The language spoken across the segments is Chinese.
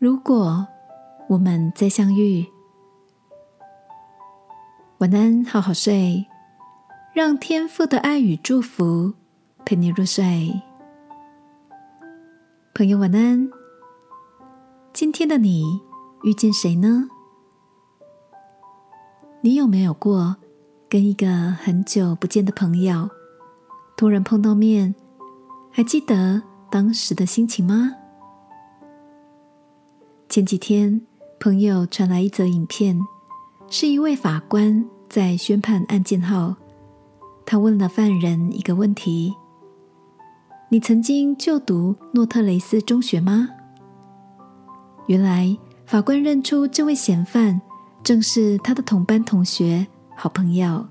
如果我们再相遇，晚安，好好睡，让天父的爱与祝福陪你入睡。朋友，晚安。今天的你遇见谁呢？你有没有过跟一个很久不见的朋友突然碰到面？还记得当时的心情吗？前几天，朋友传来一则影片，是一位法官在宣判案件后，他问了犯人一个问题：“你曾经就读诺特雷斯中学吗？”原来，法官认出这位嫌犯正是他的同班同学、好朋友。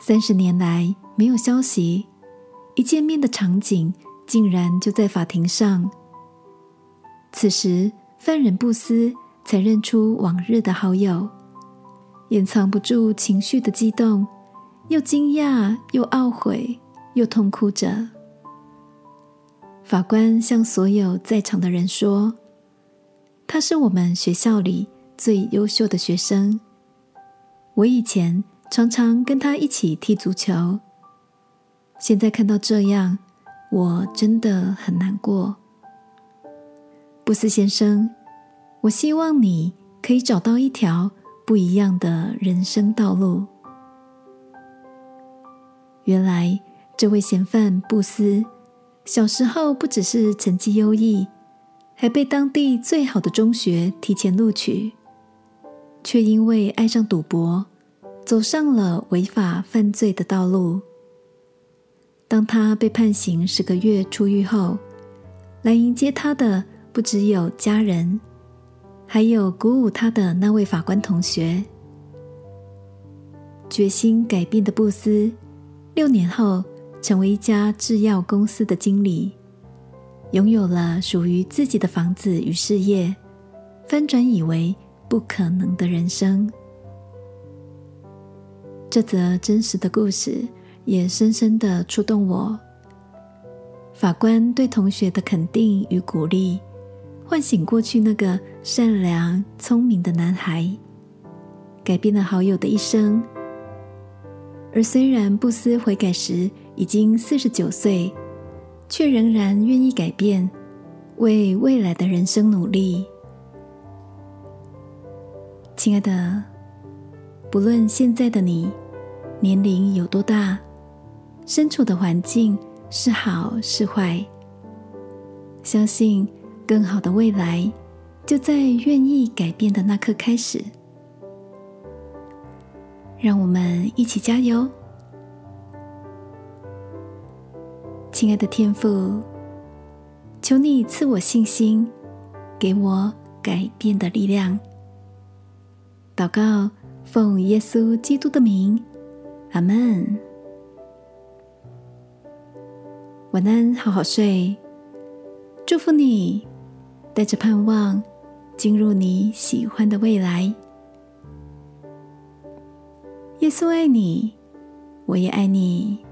三十年来没有消息，一见面的场景竟然就在法庭上。此时，犯人布斯才认出往日的好友，掩藏不住情绪的激动，又惊讶，又懊悔，又痛哭着。法官向所有在场的人说：“他是我们学校里最优秀的学生，我以前常常跟他一起踢足球。现在看到这样，我真的很难过。”布斯先生，我希望你可以找到一条不一样的人生道路。原来，这位嫌犯布斯小时候不只是成绩优异，还被当地最好的中学提前录取，却因为爱上赌博，走上了违法犯罪的道路。当他被判刑十个月出狱后，来迎接他的。不只有家人，还有鼓舞他的那位法官同学。决心改变的布斯，六年后成为一家制药公司的经理，拥有了属于自己的房子与事业，翻转以为不可能的人生。这则真实的故事也深深的触动我。法官对同学的肯定与鼓励。唤醒过去那个善良聪明的男孩，改变了好友的一生。而虽然布斯悔改时已经四十九岁，却仍然愿意改变，为未来的人生努力。亲爱的，不论现在的你年龄有多大，身处的环境是好是坏，相信。更好的未来，就在愿意改变的那刻开始。让我们一起加油，亲爱的天父，求你赐我信心，给我改变的力量。祷告，奉耶稣基督的名，阿门。晚安，好好睡，祝福你。带着盼望，进入你喜欢的未来。耶稣爱你，我也爱你。